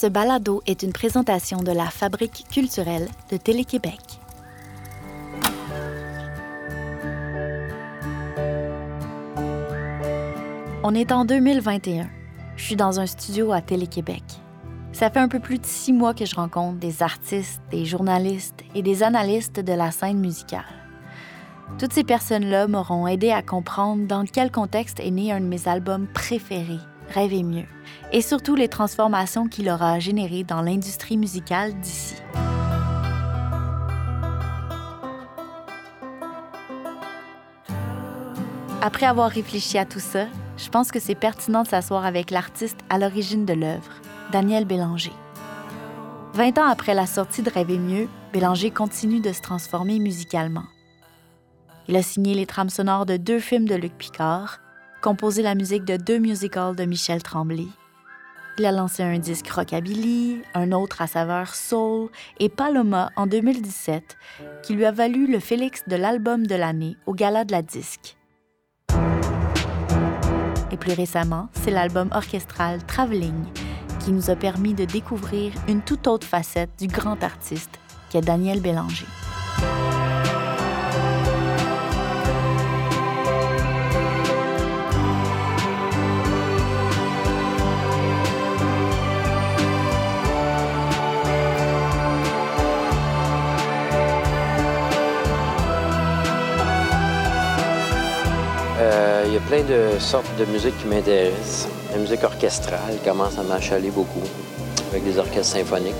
Ce balado est une présentation de la Fabrique culturelle de Télé-Québec. On est en 2021. Je suis dans un studio à Télé-Québec. Ça fait un peu plus de six mois que je rencontre des artistes, des journalistes et des analystes de la scène musicale. Toutes ces personnes-là m'auront aidé à comprendre dans quel contexte est né un de mes albums préférés, Rêver mieux, et surtout les transformations qu'il aura générées dans l'industrie musicale d'ici. Après avoir réfléchi à tout ça, je pense que c'est pertinent de s'asseoir avec l'artiste à l'origine de l'œuvre, Daniel Bélanger. Vingt ans après la sortie de Rêver mieux, Bélanger continue de se transformer musicalement. Il a signé les trames sonores de deux films de Luc Picard, composé la musique de deux musicals de Michel Tremblay. Il a lancé un disque rockabilly, un autre à saveur soul et Paloma en 2017, qui lui a valu le Félix de l'album de l'année au Gala de la Disque. Et plus récemment, c'est l'album orchestral Traveling qui nous a permis de découvrir une toute autre facette du grand artiste qu'est Daniel Bélanger. Plein de sortes de musique qui m'intéressent. La musique orchestrale commence à m'achaler beaucoup, avec des orchestres symphoniques.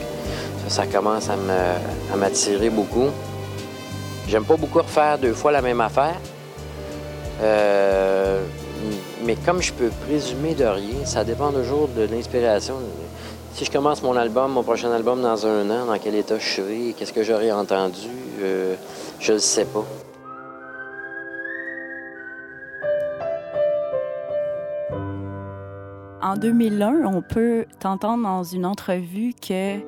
Ça, ça commence à me- à m'attirer beaucoup. J'aime pas beaucoup refaire deux fois la même affaire. Euh, mais comme je peux présumer de rien, ça dépend toujours de l'inspiration. Si je commence mon album, mon prochain album dans un an, dans quel état je serai, qu'est-ce que j'aurai entendu, euh, je ne sais pas. En 2001, on peut t'entendre dans une entrevue que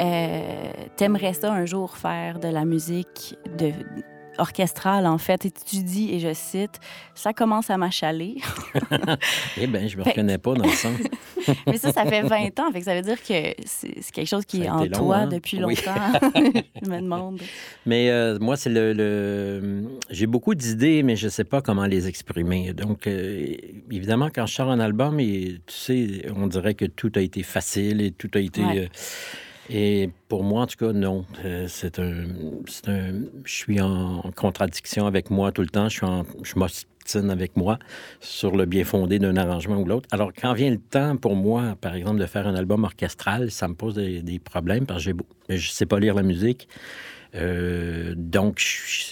euh, t'aimerais ça un jour faire de la musique de, orchestrale, en fait. Et tu dis, et je cite, ça commence à m'achaler. Eh bien, je me Fait- reconnais pas dans le sens. Mais ça, ça fait 20 ans. Fait que ça veut dire que c'est quelque chose qui Ça est en long, toi hein? depuis Oui. longtemps. je me demande. Mais euh, moi, c'est le. le- J'ai beaucoup d'idées, mais je ne sais pas comment les exprimer. Donc, euh, évidemment, quand je sors un album, et, tu sais, on dirait que tout a été facile et tout a été. Ouais. euh, et pour moi, en tout cas, non. Euh, c'est un, un. Je suis en contradiction avec moi tout le temps. Je suis en. Je m'ostine avec moi sur le bien fondé d'un arrangement ou l'autre. Alors, quand vient le temps pour moi, par exemple, de faire un album orchestral, ça me pose des, des problèmes parce que j'ai beau- je sais pas lire la musique. Euh, donc,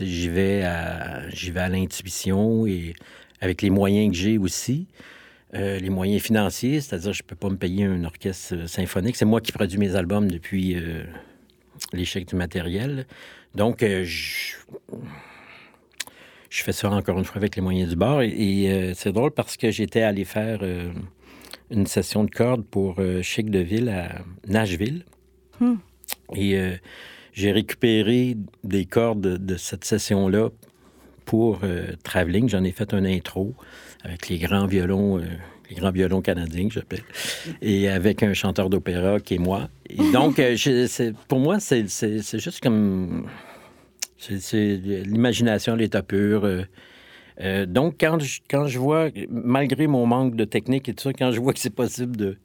j'y vais à, j'y vais à l'intuition et avec les moyens que j'ai aussi. Euh, les moyens financiers, c'est-à-dire je ne peux pas me payer un orchestre euh, symphonique. C'est moi qui produis mes albums depuis euh, l'échec du matériel. Donc, euh, je, je fais ça encore une fois avec les moyens du bord. Et, et, c'est drôle parce que j'étais allé faire une session de cordes pour Chic de Ville à Nashville. Hmm. Et j'ai récupéré des cordes de, de cette session-là pour euh, Traveling. J'en ai fait un intro avec les grands violons, euh, les grands violons canadiens que j'appelle, et avec un chanteur d'opéra qui est moi. Et donc, euh, je- pour moi, c'est juste comme... C'est l'imagination l'état pur. euh, euh, donc, quand je, quand je vois, malgré mon manque de technique et tout ça, quand je vois que c'est possible de,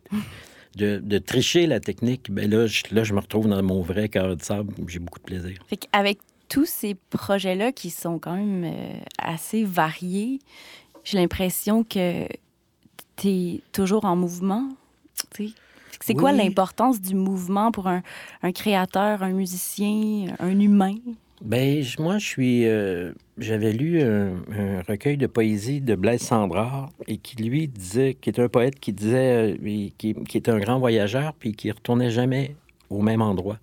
de, de tricher la technique, ben là je, là, je me retrouve dans mon vrai cœur de sable. J'ai beaucoup de plaisir. Fait qu'avec tous ces projets-là qui sont quand même euh, assez variés, j'ai l'impression que tu es toujours en mouvement. C'est quoi l'importance du mouvement pour un, un créateur, un musicien, un humain? Ben, moi, je suis. euh, J'avais lu un, un recueil de poésie de Blaise Sandrard et qui, lui, disait, qui est un poète qui disait, euh, et qui, qui était un grand voyageur puis qui retournait jamais au même endroit.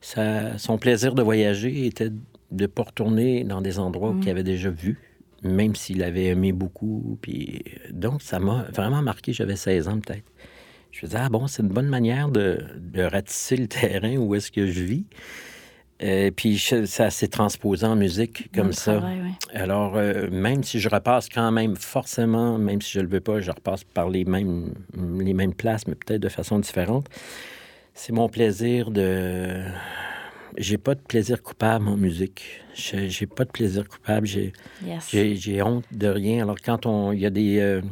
Ça, son plaisir de voyager était de ne pas retourner dans des endroits Mm. qu'il avait déjà vus, même s'il avait aimé beaucoup. Puis, euh, donc, ça m'a vraiment marqué. J'avais 16 ans, peut-être. Je me disais, ah bon, c'est une bonne manière de, de ratisser le terrain où est-ce que je vis. Euh, puis je- ça s'est transposé en musique comme ça. travail, ouais. Alors, euh, même si je repasse quand même forcément, même si je ne le veux pas, je repasse par les mêmes, les mêmes places, mais peut-être de façon différente. C'est mon plaisir de. J'ai pas de plaisir coupable en musique. J'ai pas de plaisir coupable. J'ai Yes. honte de rien. Alors, quand on, il y a des, euh,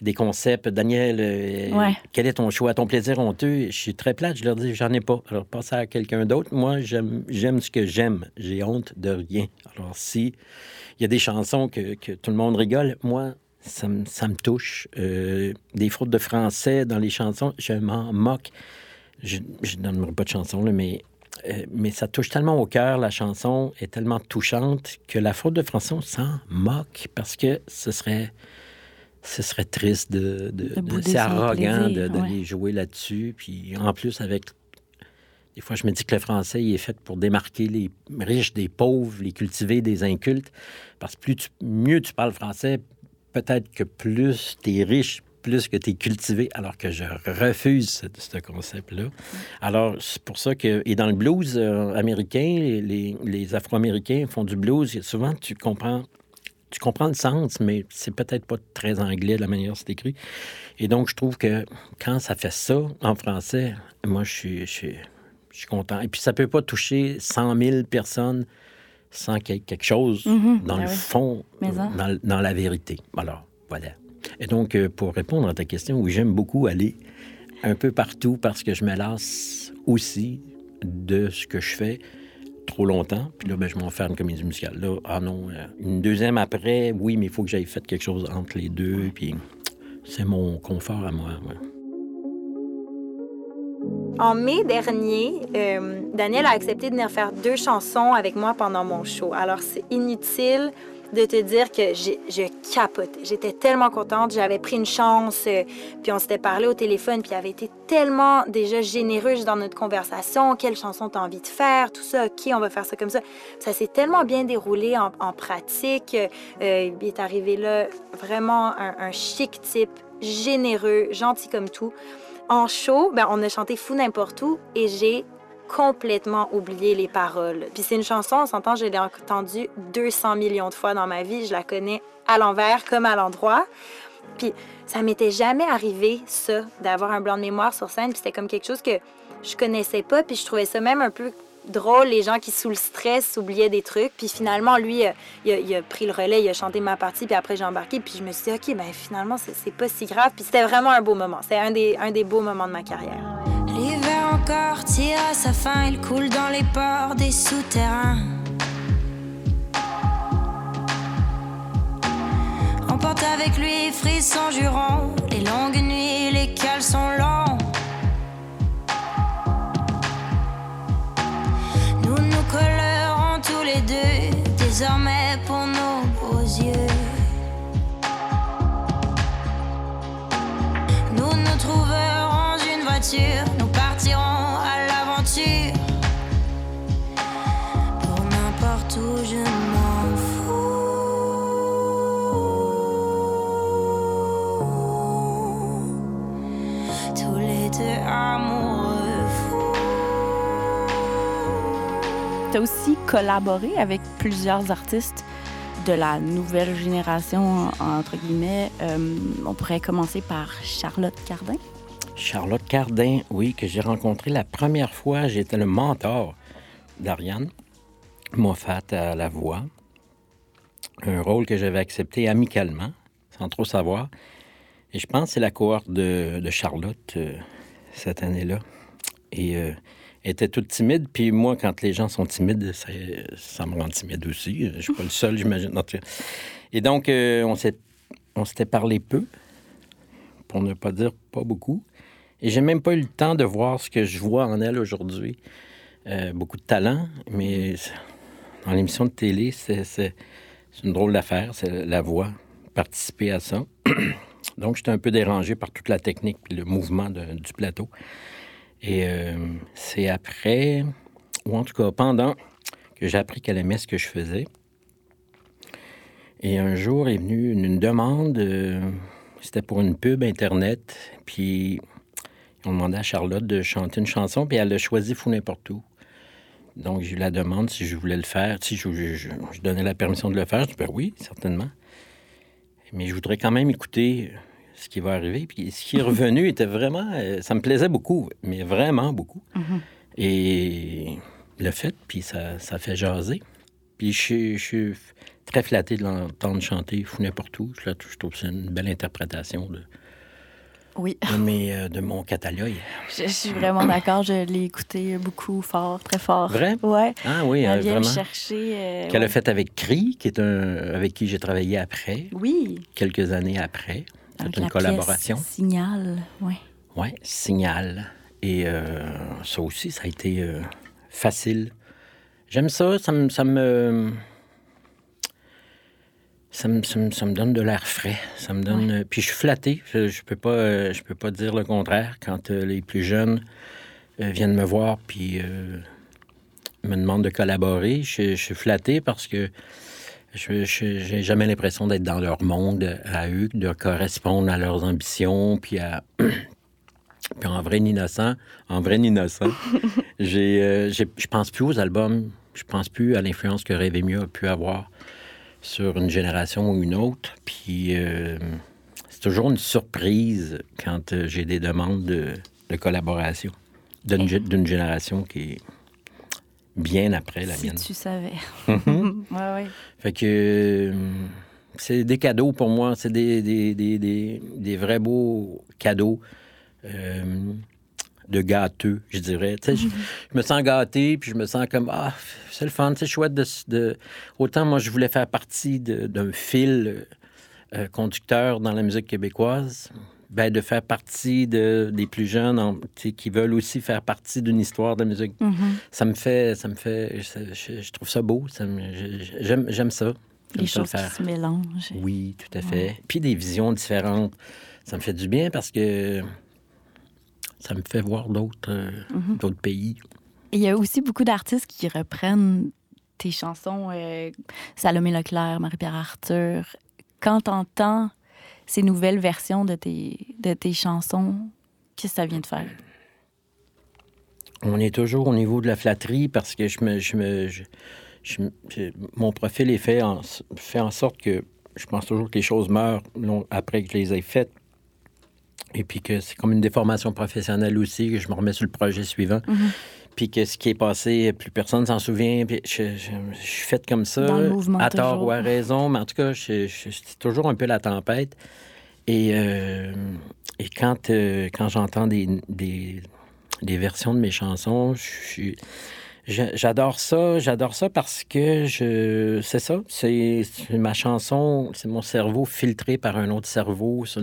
des concepts, Daniel, euh, Ouais. quel est ton choix, ton plaisir honteux? Je suis très plate, je leur dis, j'en ai pas. Alors, passe à quelqu'un d'autre. Moi, j'aime j'aime ce que j'aime. J'ai honte de rien. Alors, si il y a des chansons que, que tout le monde rigole, moi, ça, me- ça me touche. Euh, des fautes de français dans les chansons, je m'en moque. Je ne donnerai pas de chanson, là, mais, euh, mais ça touche tellement au cœur, la chanson est tellement touchante que la faute de français, on s'en moque parce que ce serait, ce serait triste de... c'est arrogant d'aller ouais. jouer là-dessus. Puis en plus, avec... Des fois, je me dis que le français, il est fait pour démarquer les riches des pauvres, les cultivés des incultes. Parce que plus tu- mieux tu parles français, peut-être que plus tu es riche, plus que tu es cultivé, alors que je refuse ce, ce concept-là. Alors, c'est pour ça que... Et dans le blues euh, américain, les, les- les Afro-Américains font du blues. Et souvent, tu comprends... Tu comprends le sens, mais c'est peut-être pas très anglais de la manière dont c'est écrit. Et donc, je trouve que quand ça fait ça en français, moi, je suis, je suis, je suis content. Et puis, ça peut pas toucher 100 000 personnes sans qu'il y ait quelque chose Mhm, dans ben le oui. fond, dans, dans la vérité. Alors, voilà. Et donc, euh, pour répondre à ta question, oui, j'aime beaucoup aller un peu partout parce que je me lasse aussi de ce que je fais trop longtemps. Puis là, ben, je m'en vais faire une comédie musicale. Là, ah non, euh, une deuxième après, oui, mais il faut que j'aille fait quelque chose entre les deux. Puis c'est mon confort à moi. ouais. En mai dernier, euh, Daniel a accepté de venir faire deux chansons avec moi pendant mon show. Alors, c'est inutile de te dire que je capotais. J'étais tellement contente. J'avais pris une chance, euh, puis on s'était parlé au téléphone, puis il avait été tellement déjà généreux dans notre conversation. Quelle chanson t'as envie de faire? Tout ça, OK, on va faire ça comme ça. Ça s'est tellement bien déroulé en, en pratique. Euh, il est arrivé là vraiment un, un chic type, généreux, gentil comme tout. En show, ben, on a chanté Fou n'importe où et j'ai complètement oublié les paroles. Puis c'est une chanson, on s'entend, je l'ai entendue 200 millions de fois dans ma vie. Je la connais à l'envers comme à l'endroit. Puis ça m'était jamais arrivé, ça, d'avoir un blanc de mémoire sur scène. Puis c'était comme quelque chose que je connaissais pas. Puis je trouvais ça même un peu drôle, les gens qui, sous le stress, oubliaient des trucs. Puis finalement, lui, euh, il, a, il a pris le relais, il a chanté ma partie, puis après j'ai embarqué. Puis je me suis dit, OK, ben finalement, c'est pas si grave. Puis c'était vraiment un beau moment. C'est un des, un des beaux moments de ma carrière. Encore tire à sa fin, il coule dans les ports des souterrains. Emporte avec lui frisson jurons, les longues nuits, les caleçons longs. Nous nous collerons tous les deux, désormais Tu aussi collaboré avec plusieurs artistes de la nouvelle génération, entre guillemets. Euh, on pourrait commencer par Charlotte Cardin. Charlotte Cardin, oui, que j'ai rencontré la première fois. J'étais le mentor d'Ariane Moffat à la voix. Un rôle que j'avais accepté amicalement, sans trop savoir. Et je pense que c'est la cohorte de, Charlotte euh, cette année-là. Et euh, était toute timide. Puis moi, quand les gens sont timides, ça, ça me rend timide aussi. Je suis pas le seul, j'imagine. Et donc, euh, on s'est- on s'était parlé peu, pour ne pas dire pas beaucoup. Et j'ai même pas eu le temps de voir ce que je vois en elle aujourd'hui. Euh, beaucoup de talent, mais dans l'émission de télé, c'est une drôle d'affaire, c'est la voix, participer à ça. Donc, j'étais un peu dérangé par toute la technique et le mouvement du plateau. Et euh, c'est après, ou en tout cas pendant, que j'ai appris qu'elle aimait ce que je faisais. Et un jour est venue une, demande, euh, c'était pour une pub Internet, puis on demandait à Charlotte de chanter une chanson, puis elle a choisi Fou n'importe où. Donc, j'ai eu la demande si je voulais le faire, si je- je donnais la permission de le faire. Je dis, ben oui, certainement. Mais je voudrais quand même écouter ce qui va arriver. Puis ce qui est revenu était vraiment. euh, ça me plaisait beaucoup, mais vraiment beaucoup. Mhm. Et le fait, puis ça, ça fait jaser. Puis je, suis- je suis très flatté de l'entendre chanter fou n'importe où. Je, trouve que c'est une belle interprétation de, Oui, de, mes, euh, de mon catalogue. je, je suis vraiment d'accord. Je l'ai écouté beaucoup fort, très fort. Vrai? Ouais. Ah oui, Elle vient me vraiment. chercher. euh, Qu'elle a fait avec Cree, qui est un, avec qui j'ai travaillé après, Oui. quelques années après. C'est une la collaboration. pièce Signal, oui. Oui, Signal. Et euh, ça aussi, ça a été euh, facile. J'aime ça, ça me... Ça me... Ça me, ça me- ça me donne de l'air frais. Ça me donne. Puis je suis flatté. Je, je peux pas, euh, je peux pas dire le contraire quand euh, les plus jeunes euh, viennent me voir puis me demandent de collaborer. Je, je suis flatté parce que je j'ai jamais l'impression d'être dans leur monde à eux, de correspondre à leurs ambitions puis à puis en vrai innocent, en vrai innocent, j'ai, euh, je pense plus aux albums, je pense plus à l'influence que Rêver mieux a pu avoir sur une génération ou une autre. Puis euh, c'est toujours une surprise quand euh, j'ai des demandes de, de collaboration d'une, d'une génération qui est bien après la si mienne. tu savais. Mhm. ouais, ouais. Fait que euh, c'est des cadeaux pour moi. C'est des, des, des, des, des vrais beaux cadeaux euh, de gâteux, je dirais. Sais, je, je me sens gâté, puis je me sens comme Ah, c'est le fun, c'est chouette de, de- Autant moi, je voulais faire partie d'un fil euh, conducteur dans la musique québécoise. Ben, de faire partie de, des plus jeunes en- qui veulent aussi faire partie d'une histoire de la musique Mhm. ça me fait, ça me fait, je, je- je trouve ça beau. J'aime, ça. Les choses qui se mélangent. Oui, tout à fait. Puis des visions différentes. Ça me fait du bien parce que ça me fait voir d'autres, d'autres pays. Il y a aussi beaucoup d'artistes qui reprennent tes chansons, euh, Salomé Leclerc, Marie-Pierre Arthur. Quand t'entends ces nouvelles versions de tes, de tes chansons, qu'est-ce que ça vient de faire? On est toujours au niveau de la flatterie parce que je me, je me, je- mon profil est fait en, fait en sorte que je pense toujours que les choses meurent long- après que je les ai faites. Et puis que c'est comme une déformation professionnelle aussi, que je me remets sur le projet suivant. Mhm. Puis que ce qui est passé, plus personne s'en souvient. Puis je, je- je suis faite comme ça, Dans le mouvement, à tort ou à raison. Mais en tout cas, je, toujours un peu la tempête. Et, euh, et quand, euh, quand j'entends des, des, des versions de mes chansons, je suis... je- J'adore ça, j'adore ça parce que je, c'est ça, c'est c'est ma chanson, c'est mon cerveau filtré par un autre cerveau. C'est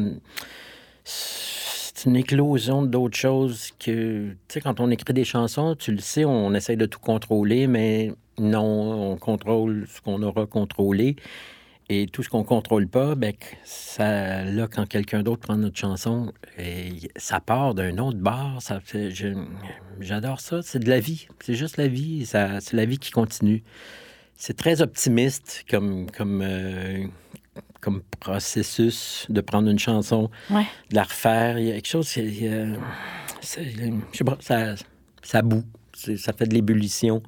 une éclosion d'autres choses que, tu sais, quand on écrit des chansons, tu le sais, on essaie de tout contrôler, mais non, on contrôle ce qu'on aura contrôlé. Et tout ce qu'on contrôle pas, ben, là, quand quelqu'un d'autre prend notre chanson, et ça part d'un autre bar. J'adore ça. C'est de la vie. C'est juste la vie. C'est la vie qui continue. C'est très optimiste comme, comme, euh, comme processus de prendre une chanson, Ouais. de la refaire. Il y a quelque chose, c'est- je sais pas, ça. C'est- Ça fait de l'ébullition.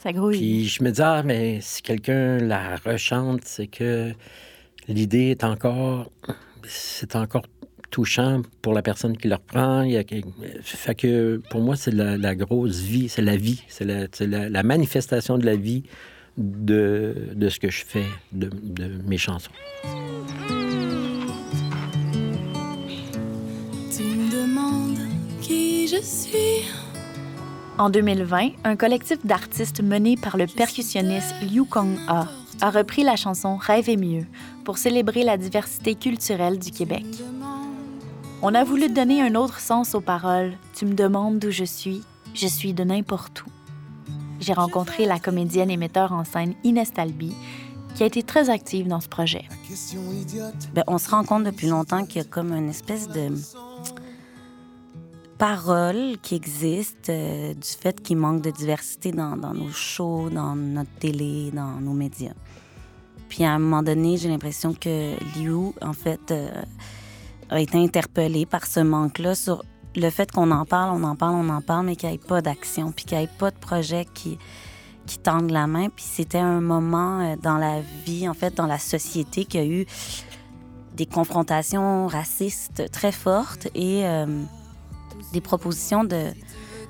Ça grouille. Puis je me dis, ah, mais si quelqu'un la rechante, c'est que l'idée est encore, c'est encore touchant pour la personne qui le reprend. Il y a, fait que pour moi, c'est la, la grosse vie, c'est la vie, c'est la, c'est la- la manifestation de la vie de, de ce que je fais, de, de mes chansons. Tu me demandes qui je suis. En 2020, un collectif d'artistes mené par le percussionniste Liu Kong A a repris la chanson Rêver mieux pour célébrer la diversité culturelle du Québec. On a voulu donner un autre sens aux paroles Tu me demandes d'où je suis, je suis de n'importe où. J'ai rencontré la comédienne et metteur en scène Inès Talby, qui a été très active dans ce projet. Ben, on se rend compte depuis longtemps qu'il y a comme une espèce de parole qui existe euh, du fait qu'il manque de diversité dans, dans nos shows, dans notre télé, dans nos médias. Puis à un moment donné, j'ai l'impression que Liu, en fait, euh, a été interpellé par ce manque-là sur le fait qu'on en parle, on en parle, on en parle, mais qu'il n'y ait pas d'action, puis qu'il n'y ait pas de projet qui, qui tendent la main. Puis c'était un moment euh, dans la vie, en fait, dans la société, qu'il y a eu des confrontations racistes très fortes et euh, des propositions de,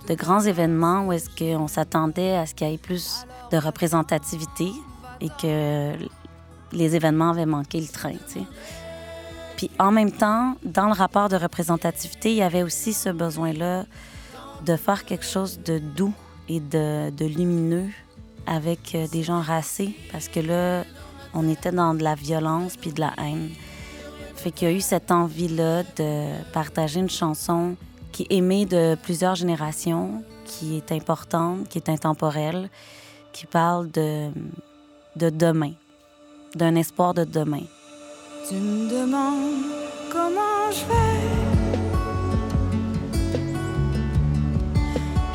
de grands événements où est-ce qu'on s'attendait à ce qu'il y ait plus de représentativité et que les événements avaient manqué le train. tu sais. Puis en même temps, dans le rapport de représentativité, il y avait aussi ce besoin-là de faire quelque chose de doux et de, lumineux avec euh, des gens racés, parce que là, on était dans de la violence puis de la haine. Fait qu'il y a eu cette envie-là de partager une chanson qui est aimée de plusieurs générations, qui est importante, qui est intemporelle, qui parle de demain, d'un espoir de demain. Tu me demandes comment je vais.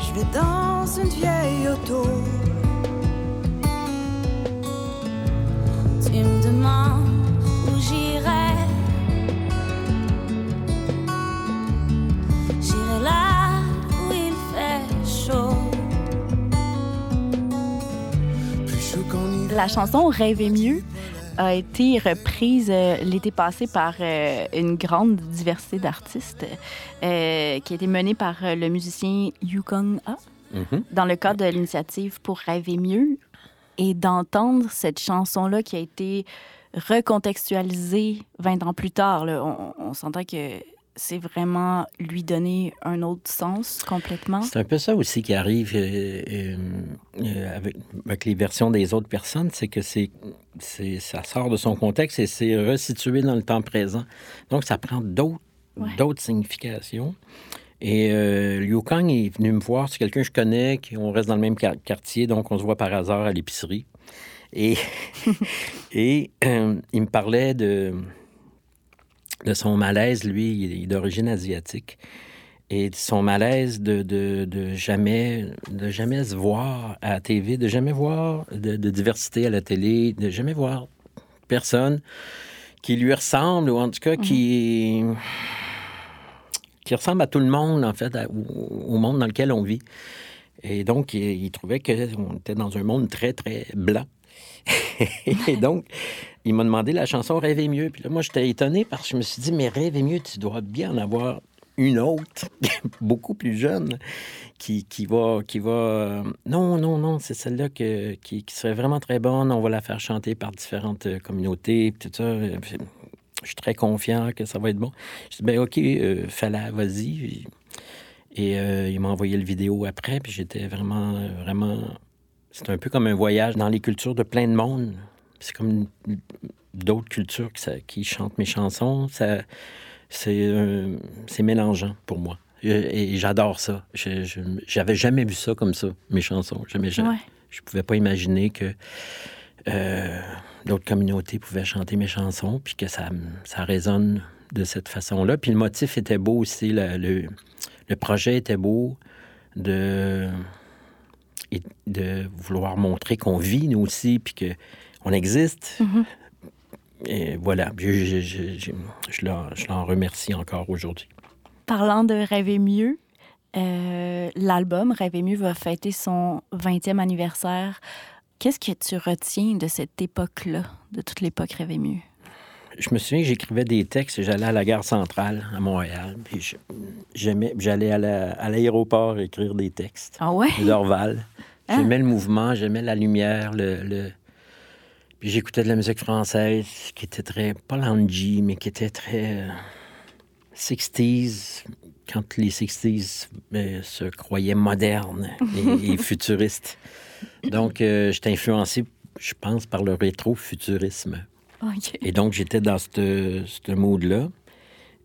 Je vais dans une vieille auto. Tu me demandes où j'irai. J'irai là où il fait chaud. La chanson Rêver mieux a été reprise euh, l'été passé par euh, une grande diversité d'artistes euh, qui a été menée par le musicien Yukong A Mhm. dans le cadre de l'initiative pour rêver mieux et d'entendre cette chanson-là qui a été recontextualisée 20 ans plus tard. là, on on s'entend que c'est vraiment lui donner un autre sens complètement. C'est un peu ça aussi qui arrive euh, euh, euh, avec, avec les versions des autres personnes, c'est que c'est, ça sort de son contexte et c'est resitué dans le temps présent. Donc, ça prend d'autres, Ouais. d'autres significations. Et euh, Liu Kang est venu me voir, c'est quelqu'un que je connais, qui, on reste dans le même quar- quartier, donc on se voit par hasard à l'épicerie. Et, et il me parlait de, de son malaise, lui, il est d'origine asiatique et de son malaise de, de, de jamais, de jamais se voir à la TV, de jamais voir de, diversité à la télé, de jamais voir personne qui lui ressemble, ou en tout cas qui, qui ressemble à tout le monde, en fait, au monde dans lequel on vit. Et donc, il, il trouvait qu'on était dans un monde très, très blanc. et donc, il m'a demandé la chanson Rêver mieux. Puis là, moi, j'étais étonné parce que je me suis dit, mais Rêver mieux, tu dois bien en avoir une autre, beaucoup plus jeune, qui, qui va. Qui va euh, Non, non, non, c'est celle-là que- qui, serait vraiment très bonne. On va la faire chanter par différentes euh, communautés, tout ça. Je suis très confiant que ça va être bon. Je dis, ben OK, euh, fais-la, vas-y. Et euh, il m'a envoyé le vidéo après, puis j'étais vraiment, vraiment... C'est un peu comme un voyage dans les cultures de plein de monde. C'est comme d'autres cultures qui, ça- qui chantent mes chansons. Ça, c'est, euh, c'est mélangeant pour moi. Et, et j'adore ça. Je, je- j'avais jamais vu ça comme ça, mes chansons. Jamais, jamais. Ouais. Je pouvais pas imaginer que euh, d'autres communautés pouvaient chanter mes chansons, puis que ça, ça résonne de cette façon-là. Puis le motif était beau aussi. le- le, le projet était beau de, de vouloir montrer qu'on vit, nous aussi, puis qu'on existe. Mhm. Et voilà, je, je, je, je, je l'en, remercie encore aujourd'hui. Parlant de Rêver mieux, euh, l'album Rêver mieux va fêter son 20e anniversaire. Qu'est-ce que tu retiens de cette époque-là, de toute l'époque Rêver mieux? Je me souviens que j'écrivais des textes et j'allais à la gare centrale à Montréal. Puis j'allais à, la- à l'aéroport écrire des textes. Ah ouais? Dorval. Ah. J'aimais le mouvement, j'aimais la lumière, le, le- Puis j'écoutais de la musique française qui était très, pas loungy, mais qui était très euh, 60s, quand les 60s euh, se croyaient modernes et, et futuristes. Donc, euh, j'étais influencé, je pense, par le rétro-futurisme. Et donc, j'étais dans ce mood-là.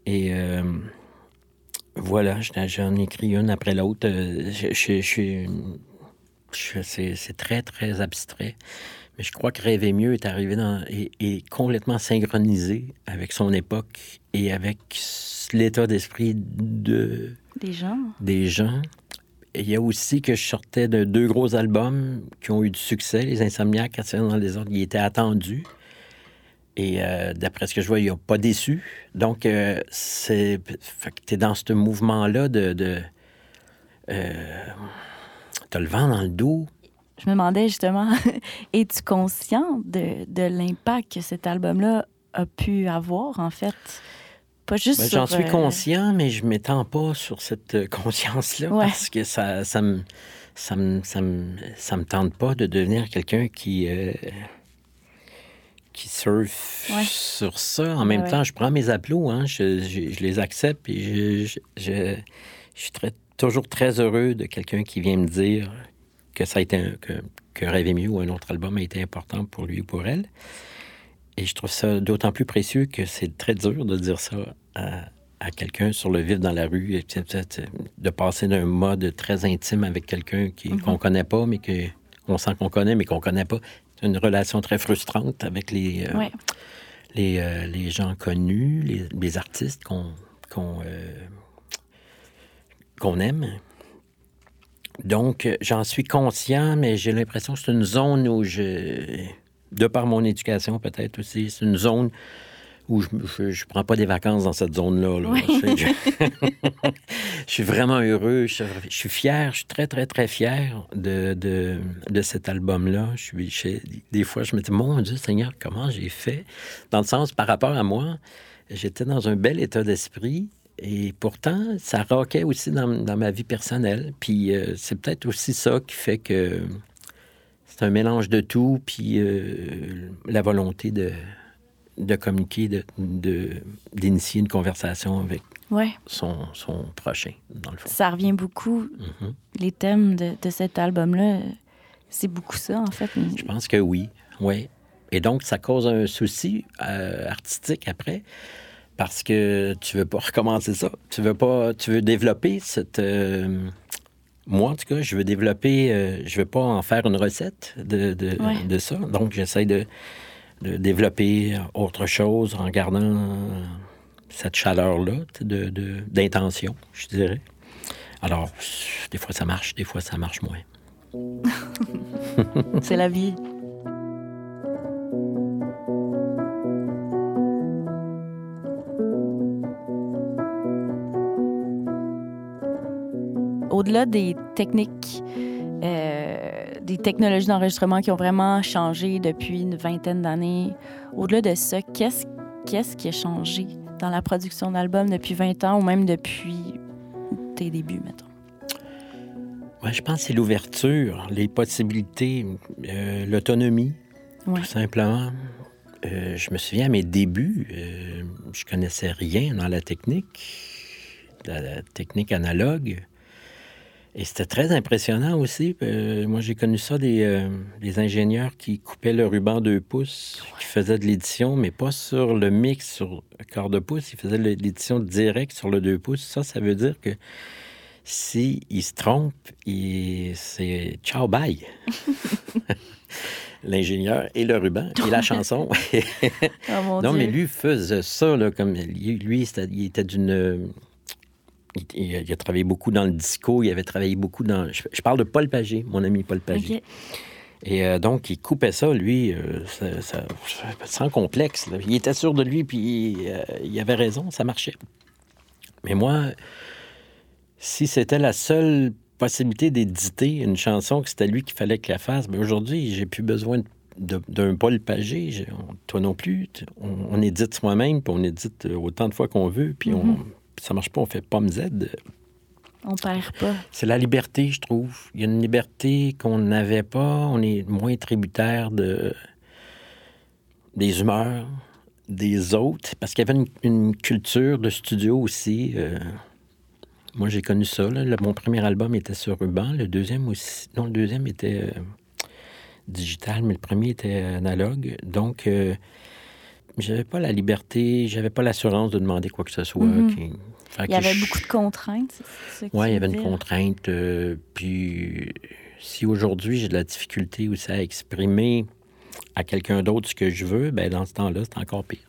Et euh, voilà, j'en ai écrit une après l'autre. C'est très, très abstrait. Mais je crois que Rêver mieux est arrivé dans, est, est complètement synchronisé avec son époque et avec l'état d'esprit de, Des gens? des gens. Et il y a aussi que je sortais de deux gros albums qui ont eu du succès, Les Insomniaques, dans les ordres. Ils étaient attendus. Et euh, d'après ce que je vois, il n'a pas déçu. Donc, euh, c'est. Fait que tu es dans ce mouvement-là de. de euh, T'as le vent dans le dos. Je me demandais justement, es-tu conscient de, de l'impact que cet album-là a pu avoir, en fait? Pas juste Ben, sur, J'en suis euh, conscient, mais je ne m'étends pas sur cette euh, conscience-là Ouais. parce que ça ça me, ça, me, ça, me, ça me tente pas de devenir quelqu'un qui, euh, qui surfe Ouais. sur ça. En même ouais. temps, je prends mes aplos, hein, je, je- je les accepte et je, je, je- je suis très, toujours très heureux de quelqu'un qui vient me dire que ça a été un, que, que Rêver mieux ou un autre album a été important pour lui ou pour elle. Et je trouve ça d'autant plus précieux que c'est très dur de dire ça à, à quelqu'un sur le vif dans la rue, et peut-être de passer d'un mode très intime avec quelqu'un Mhm. qu'on connaît pas, mais que on sent qu'on connaît, mais qu'on connaît pas. C'est une relation très frustrante avec les, euh, Ouais. les, euh, les gens connus, les, les artistes qu'on qu'on euh, qu'on aime. Donc, euh, j'en suis conscient, mais j'ai l'impression que c'est une zone où je, de par mon éducation peut-être aussi, c'est une zone où je ne prends pas des vacances dans cette zone-là. là. Je, je- je suis vraiment heureux, je, je suis fier, je suis très, très, très fier de, de, de cet album-là. Je suis, des fois, je me dis, mon Dieu Seigneur, comment j'ai fait? Dans le sens, par rapport à moi, j'étais dans un bel état d'esprit. Et pourtant, ça roquait aussi dans, dans ma vie personnelle. Puis euh, c'est peut-être aussi ça qui fait que c'est un mélange de tout, puis euh, la volonté de, de communiquer, de, de- d'initier une conversation avec Ouais. son, son prochain, dans le fond. Ça revient beaucoup, Mhm. les thèmes de, de cet album-là. C'est beaucoup ça, en fait. Je pense que oui, oui. Et donc, ça cause un souci euh, artistique après, parce que tu veux pas recommencer ça. Tu veux pas, tu veux développer cette. euh, moi, en tout cas, je veux développer. euh, je veux pas en faire une recette de, de, Ouais. de ça. Donc, j'essaie de, de développer autre chose en gardant cette chaleur-là sais, de, de- d'intention, je dirais. Alors, des fois ça marche, des fois ça marche moins. C'est la vie. Au-delà des techniques, euh, des technologies d'enregistrement qui ont vraiment changé depuis une vingtaine d'années, au-delà de ça, qu'est-ce, qu'est-ce qui a changé dans la production d'albums depuis 20 ans ou même depuis tes débuts, mettons? Ouais, je pense que c'est l'ouverture, les possibilités, euh, l'autonomie, Ouais. tout simplement. Euh, je me souviens à mes débuts, euh, je connaissais rien dans la technique, la, la technique analogue. Et c'était très impressionnant aussi. Euh, moi, j'ai connu ça des, euh, des ingénieurs qui coupaient le ruban 2 pouces, qui faisaient de l'édition, mais pas sur le mix sur quart de pouce. Ils faisaient de l'édition direct sur le 2 pouces. Ça, ça veut dire que si il se trompe, il- c'est ciao bye. L'ingénieur et le ruban et la chanson. Oh mon non, Dieu. mais lui faisait ça, là, comme lui, il était d'une. Il, il a- il a travaillé beaucoup dans le disco, il avait travaillé beaucoup dans. Je, je parle de Paul Pagé, mon ami Paul Pagé. Et euh, donc, il coupait ça, lui, euh, ça- ça- sans complexe. là. Il était sûr de lui, puis euh, il avait raison, ça marchait. Mais moi, si c'était la seule possibilité d'éditer une chanson, que c'était lui qu'il fallait que la fasse, mais aujourd'hui, j'ai plus besoin d'un Paul Pagé. Toi non plus. On, on édite soi-même, puis on édite autant de fois qu'on veut, puis on, ça marche pas, on fait pomme Z. On perd pas. C'est la liberté, je trouve. Il y a une liberté qu'on n'avait pas. On est moins tributaire de des humeurs des autres, parce qu'il y avait une, une culture de studio aussi. euh, moi, j'ai connu ça. là. Le- mon premier album était sur ruban. Le deuxième aussi. Non, le deuxième était euh, digital, mais le premier était analogue. Donc, euh, j'avais pas la liberté, j'avais pas l'assurance de demander quoi que ce soit. Mhm. qui- Il y avait je- beaucoup de contraintes. oui, il y avait une dire? contrainte. euh, puis si aujourd'hui j'ai de la difficulté aussi à exprimer à quelqu'un d'autre ce que je veux, ben dans ce temps-là, c'est encore pire.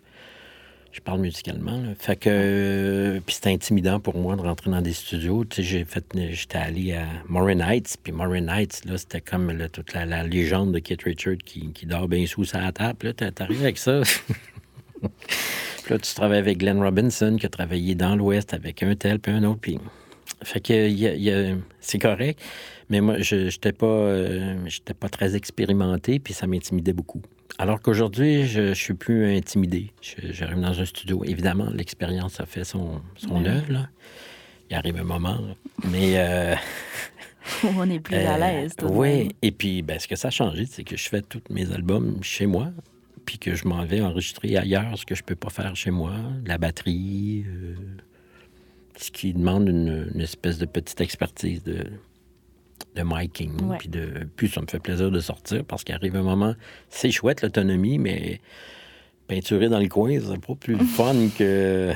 Je parle musicalement. là. Fait que. euh, puis c'était intimidant pour moi de rentrer dans des studios. Tu sais, j'ai fait. J'étais allé à Morin Heights. Puis Morin Heights, là, c'était comme là, toute la, la légende de Kit Richard qui, qui dort bien sous sa table. Là, t'a- t'arrives avec ça? Puis là, tu travailles avec Glenn Robinson, qui a travaillé dans l'Ouest avec un tel, puis un autre. Puis... Fait que il y a- il y a- c'est correct, mais moi, je n'étais pas, euh, j'étais pas très expérimenté, puis ça m'intimidait beaucoup. Alors qu'aujourd'hui, je, je suis plus intimidé. Je- J'arrive dans un studio. Évidemment, l'expérience a fait son, œuvre. là. Il arrive un moment. Mais. euh, On est plus à euh, l'aise. Oui. Et puis, ben, ce que ça a changé, c'est que je fais tous mes albums chez moi. Puis que je m'en vais enregistrer ailleurs, ce que je peux pas faire chez moi. La batterie. euh, ce qui demande une, une espèce de petite expertise de, de miking. Ouais. Puis, de, puis ça me fait plaisir de sortir parce qu'arrive un moment, c'est chouette l'autonomie, mais peinturer dans le coin, c'est pas plus fun que.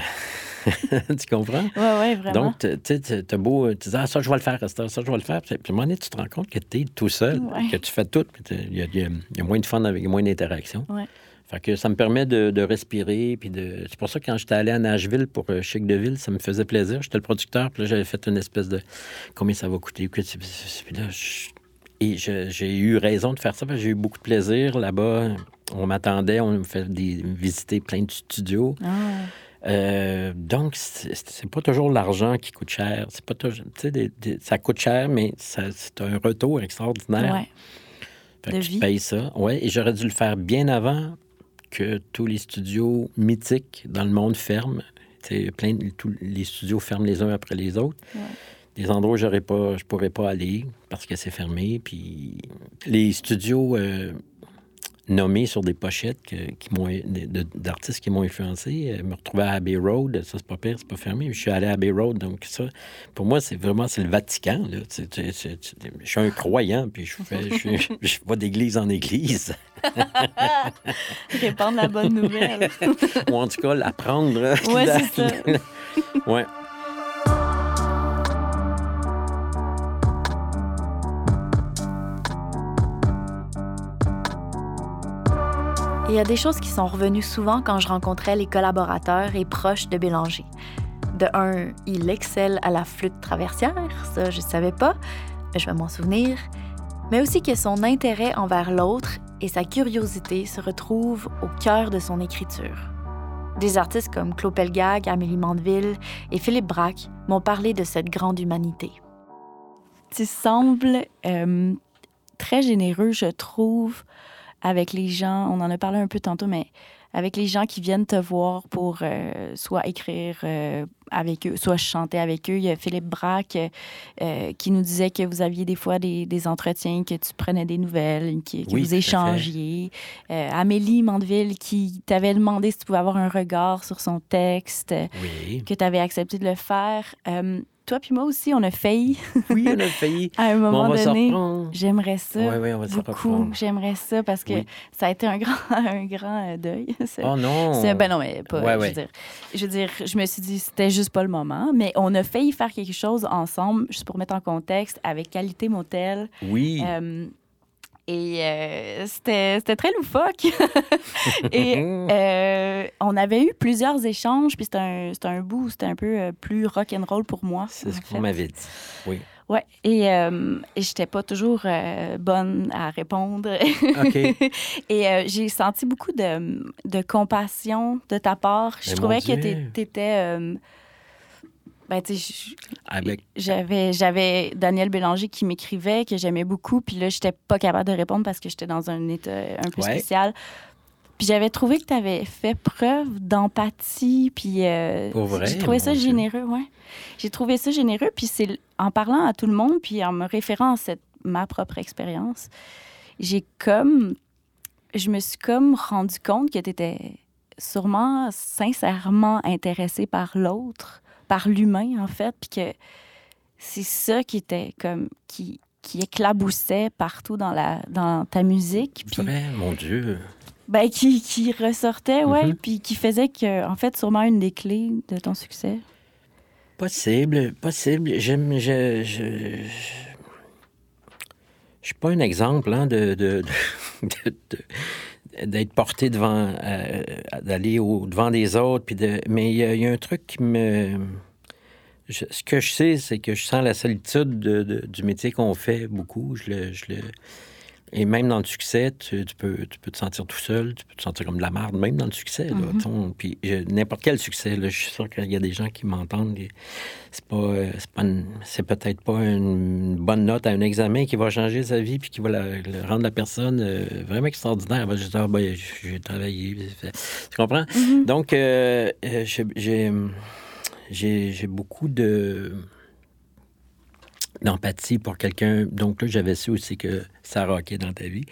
tu comprends? Ouais, ouais, vraiment. Donc, tu sais, t'as beau, tu dis, ah, ça, je vais le faire, ça, ça, je vais le faire. Puis, à un moment donné, tu te rends compte que tu es tout seul, Ouais. que tu fais tout. Il y, a- y y moins de fun avec moins d'interaction. Ouais. Fait que ça me permet de, de respirer. Puis de... C'est pour ça que quand j'étais allé à Nashville pour euh, Chic de Ville, ça me faisait plaisir. J'étais le producteur, puis là, j'avais fait une espèce de combien ça va coûter? Puis là, je- Et j'ai eu raison de faire ça parce que j'ai eu beaucoup de plaisir là-bas. On m'attendait, on me fait des, visiter plein de studios. Ah, Euh, donc, c'est pas toujours l'argent qui coûte cher. C'est pas toujours, tu sais, des- des- ça coûte cher, mais c'est un retour extraordinaire. ouais. Fait que de tu vie. payes ça. Ouais, et j'aurais dû le faire bien avant que tous les studios mythiques dans le monde ferment. Plein de- tous les studios ferment les uns après les autres. Ouais. Des endroits où j'aurais pas, je pourrais pas aller parce que c'est fermé. Puis les studios euh, nommés sur des pochettes que- qui m'ont d'artistes qui m'ont influencé, euh, me retrouver à Abbey Road, ça c'est pas pire, c'est pas fermé. Je suis allé à Abbey Road, donc ça, pour moi c'est vraiment c'est le Vatican. Là. Je suis un croyant, puis je fais, je, je, vais d'église en église, Répandre la bonne nouvelle. ou en tout cas l'apprendre. La- c'est ça. ouais. Il y a des choses qui sont revenues souvent quand je rencontrais les collaborateurs et proches de Bélanger. De un, il excelle à la flûte traversière, ça je ne savais pas, je vais m'en souvenir, mais aussi que son intérêt envers l'autre et sa curiosité se retrouvent au cœur de son écriture. Des artistes comme Claude Pelgag, Amélie Mandeville et Philippe Braque m'ont parlé de cette grande humanité. tu sembles euh, très généreux, je trouve, avec les gens. On en a parlé un peu tantôt, mais avec les gens qui viennent te voir pour euh, soit écrire euh, avec eux, soit chanter avec eux. Il y a Philippe Braque euh, qui nous disait que vous aviez des fois des, des entretiens, que tu prenais des nouvelles, que Oui, vous échangiez. Amélie Mandeville qui t'avait demandé si tu pouvais avoir un regard sur son texte, Oui. que tu avais accepté de le faire. Toi puis moi aussi, on a failli Oui, on a failli. à un moment on va s'en donné. J'aimerais ça. Oui, oui, on va Beaucoup, j'aimerais ça parce que Oui. ça a été un grand, un grand euh, deuil. Oh non! ben non, mais pas. Ouais, je, ouais. Veux dire, je veux dire, je me suis dit, c'était juste pas le moment, mais on a failli faire quelque chose ensemble, juste pour mettre en contexte, avec Qualité Motel. Oui. Euh, et euh, c'était très loufoque. et euh, on avait eu plusieurs échanges, puis c'était un, un bout, c'était un peu euh, plus rock and roll pour moi. c'est ce fait. qu'on m'avait dit. Oui. Ouais, et, euh, et j'étais pas toujours euh, bonne à répondre. Et euh, j'ai senti beaucoup de, de compassion de ta part. Je Mais trouvais que tu étais. Ben, Avec... j'avais, j'avais Daniel Bélanger qui m'écrivait, que j'aimais beaucoup, puis là, j'étais pas capable de répondre parce que j'étais dans un état un peu Ouais. spécial. Puis j'avais trouvé que tu avais fait preuve d'empathie, puis euh, j'ai trouvé ça Dieu. généreux, ouais. J'ai trouvé ça généreux, puis c'est en parlant à tout le monde, puis en me référant à cette, ma propre expérience, j'ai comme, je me suis comme rendu compte que tu étais sûrement sincèrement intéressé par l'autre, par l'humain en fait, puis que c'est ça qui était comme qui qui éclaboussait partout dans la dans ta musique, puis mon Dieu. ben, qui, qui ressortait, ouais, Mhm. puis qui faisait que, en fait, sûrement une des clés de ton succès. Possible, possible. J'aime, je, je, je, je suis pas un exemple hein, de, de- de- de- d'être porté devant, euh, d'aller au devant des autres, puis de, mais il y, a- un truc qui me, ce que je sais, c'est que je sens la solitude de- de- du métier qu'on fait beaucoup. Je le, je le, Et même dans le succès, tu, tu peux, tu peux te sentir tout seul, tu peux te sentir comme de la merde, même dans le succès. là, Mhm. Puis euh, n'importe quel succès, là, je suis sûr qu'il y a des gens qui m'entendent. C'est pas, euh, c'est pas une- c'est peut-être pas une bonne note à un examen qui va changer sa vie puis qui va la- rendre la personne euh, vraiment extraordinaire. Elle va juste dire, Ah, ben, j'ai travaillé. Tu comprends? Donc, euh, j'ai j'ai j'ai beaucoup de d'empathie pour quelqu'un. Donc là, j'avais su aussi que ça rockait dans ta vie.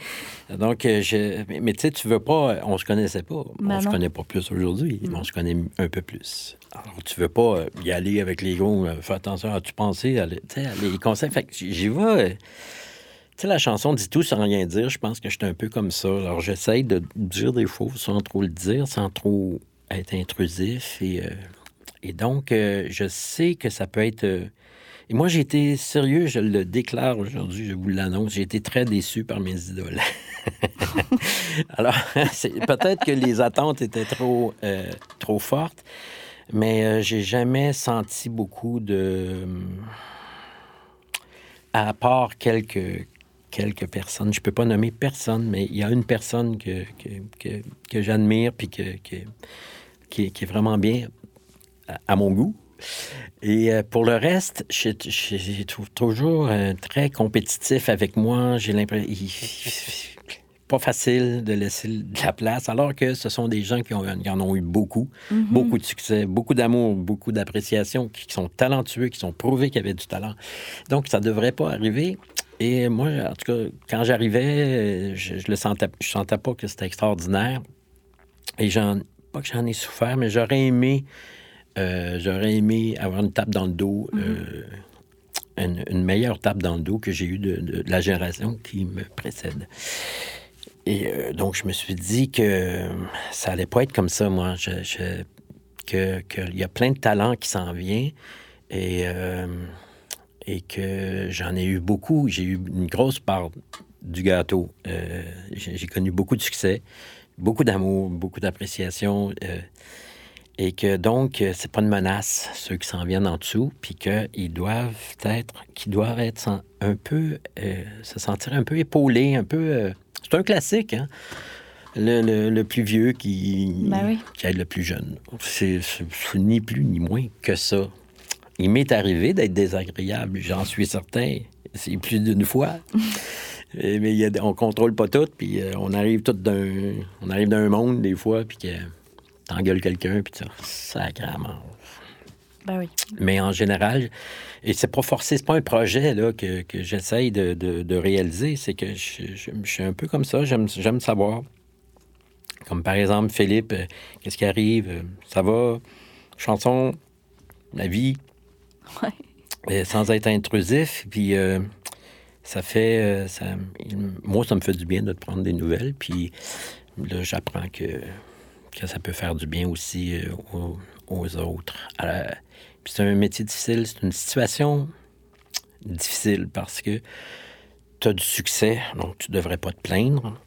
Donc, euh, je... mais, tu sais, tu veux pas... On se connaissait pas. Ben on se non. connaît pas plus aujourd'hui, mais on se connaît un peu plus. Alors, tu veux pas euh, y aller avec les gros, euh, fais attention, à, tu sais, à les conseils? Fait que j'y vais... Tu sais, la chanson dit tout sans rien dire. Je pense que je suis un peu comme ça. Alors, j'essaye de dire des choses sans trop le dire, sans trop être intrusif. Et, euh, et donc, euh, je sais que ça peut être... euh, et moi, j'ai été sérieux, je le déclare aujourd'hui, je vous l'annonce, j'ai été très déçu par mes idoles. Alors, peut-être que les attentes étaient trop, euh, trop fortes, mais euh, j'ai jamais senti beaucoup de... À part quelques, quelques personnes, je peux pas nommer personne, mais il y a une personne que, que, que, j'admire puis que, qui, est- vraiment bien à mon goût. Et euh, pour le reste, je, je- je trouve toujours euh, très compétitif avec moi. J'ai l'impression. Pas facile de laisser de la place, alors que ce sont des gens qui, ont, qui en ont eu beaucoup, beaucoup de succès, beaucoup d'amour, beaucoup d'appréciation, qui sont talentueux, qui sont prouvés qu'ils avaient du talent. Donc, ça ne devrait pas arriver. Et moi, en tout cas, quand j'arrivais, je, je le sentais, je sentais pas que c'était extraordinaire. Et j'en, pas que j'en ai souffert, mais j'aurais aimé, euh, j'aurais aimé avoir une tape dans le dos, euh, une, une meilleure tape dans le dos que j'ai eue de, de- de la génération qui me précède. Et euh, donc, je me suis dit que ça allait pas être comme ça, moi. Je, je- que qu'il y a plein de talents qui s'en viennent et, et que j'en ai eu beaucoup. J'ai eu une grosse part du gâteau. J'ai connu beaucoup de succès, beaucoup d'amour, beaucoup d'appréciation. Et que donc, euh, c'est pas une menace, ceux qui s'en viennent en dessous, puis qu'ils doivent être, qu'ils doivent être un peu, euh, se sentir un peu épaulés, un peu. euh, c'est un classique, hein? Le, le- le plus vieux qui, Ben oui. qui aide le plus jeune. C'est ni plus ni moins que ça. Il m'est arrivé d'être désagréable, j'en suis certain. C'est plus d'une fois. Mais il y a- on contrôle pas tout, puis on arrive tout d'un, on arrive d'un monde des fois, puis que t'engueules quelqu'un, puis ça, sacrément. Ben oui. Mais en général, et c'est pas forcé, c'est pas un projet là, que, que j'essaye de, de- de réaliser, c'est que je, je- je suis un peu comme ça, j'aime, j'aime savoir. Comme par exemple, Philippe, euh, qu'est-ce qui arrive? Euh, Ça va? Chanson? La vie? Ouais. Euh, sans être intrusif. Puis ça fait. ça, il- moi, ça me fait du bien de te prendre des nouvelles. Puis là, j'apprends que, que ça peut faire du bien aussi euh, aux, aux autres. C'est un métier difficile, c'est une situation difficile parce que tu as du succès, donc tu devrais pas te plaindre.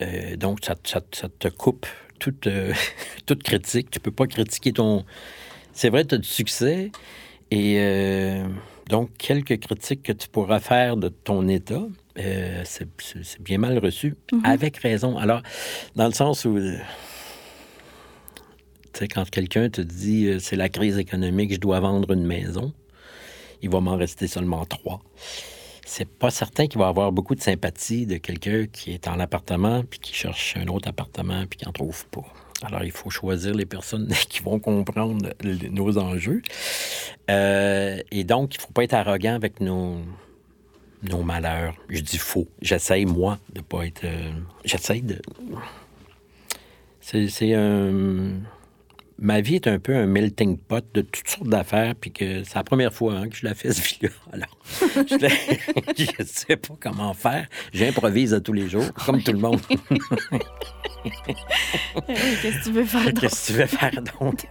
Euh, donc, ça, ça- ça te coupe toute, euh, toute critique. Tu peux pas critiquer ton. C'est vrai, tu as du succès. Et euh, donc, quelques critiques que tu pourras faire de ton état, c'est bien mal reçu, avec raison. Alors, dans le sens où. Euh, tu sais, quand quelqu'un te dit euh, c'est la crise économique, je dois vendre une maison, il va m'en rester seulement trois. C'est pas certain qu'il va avoir beaucoup de sympathie de quelqu'un qui est en appartement puis qui cherche un autre appartement puis qui n'en trouve pas. Alors, il faut choisir les personnes qui vont comprendre nos enjeux. Euh, et donc, il ne faut pas être arrogant avec nos, nos malheurs. Je dis faux. J'essaye, moi, de pas être. euh, J'essaye de. C'est un. Ma vie est un peu un melting pot de toutes sortes d'affaires, puis que c'est la première fois hein, que je la fais, ce vie-là. Alors, je ne sais pas comment faire. J'improvise à tous les jours, comme tout le monde. Qu'est-ce que tu veux faire d'autre? Qu'est-ce que tu veux faire d'autre?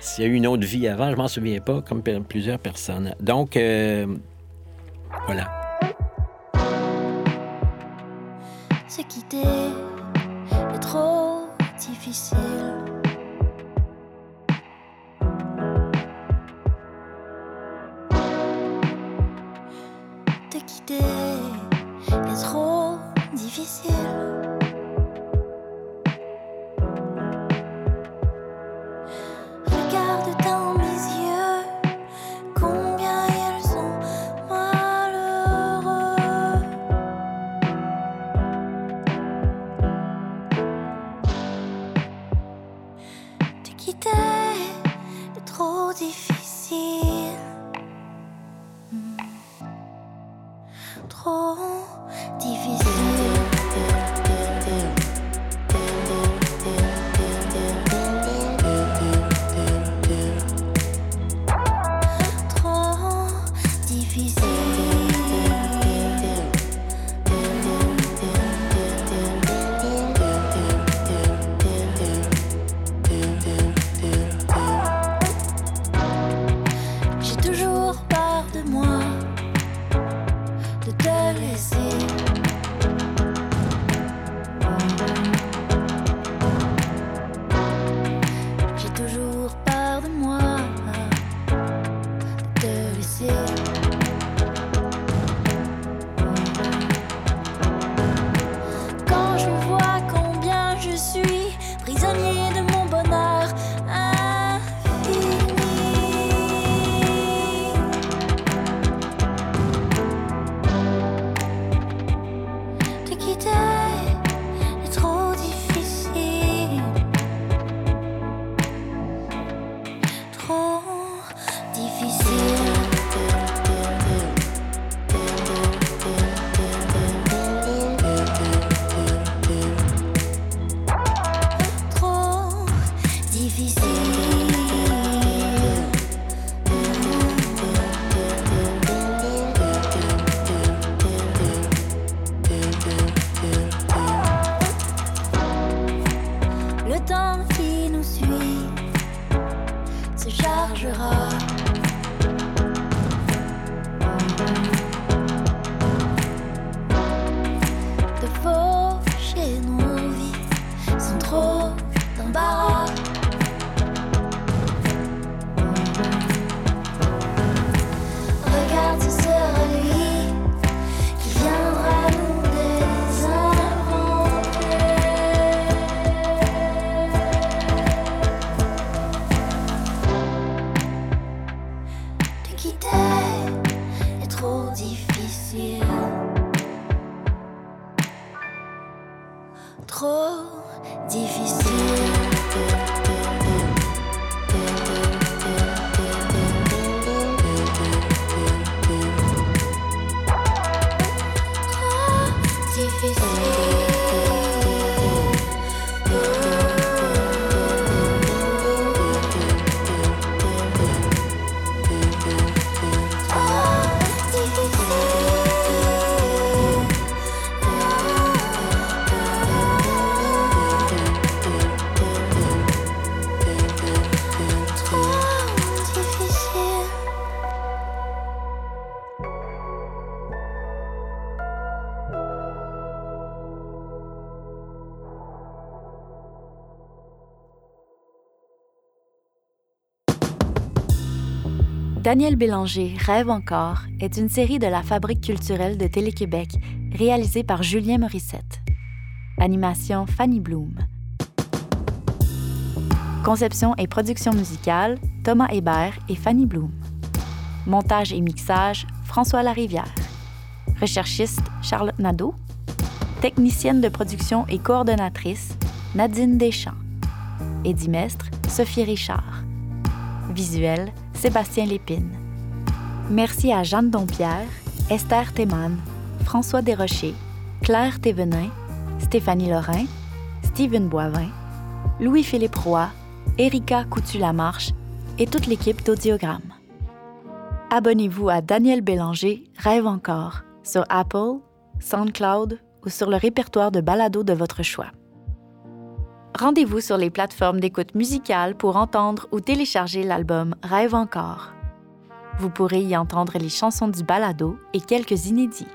S'il y a eu une autre vie avant, je m'en souviens pas, comme plusieurs personnes. Donc, euh, voilà. Se quitter est trop difficile. Quitter est trop trop difficile. Daniel Bélanger Rêve encore est une série de la Fabrique culturelle de Télé-Québec réalisée par Julien Morissette. Animation Fanny Bloom. Conception et production musicale Thomas Hébert et Fanny Bloom. Montage et mixage François Larivière. Recherchiste Charlotte Nadeau. Technicienne de production et coordonnatrice Nadine Deschamps. Édimestre Sophie Richard. Visuel Sébastien Lépine. Merci à Jeanne Dompierre, Esther Théman, François Desrochers, Claire Thévenin, Stéphanie Lorrain, Steven Boivin, Louis-Philippe Roy, Erika Coutu-Lamarche et toute l'équipe d'Audiogramme. Abonnez-vous à Daniel Bélanger Rêve encore sur Apple, SoundCloud ou sur le répertoire de balado de votre choix. Rendez-vous sur les plateformes d'écoute musicale pour entendre ou télécharger l'album Rêve encore. Vous pourrez y entendre les chansons du balado et quelques inédits.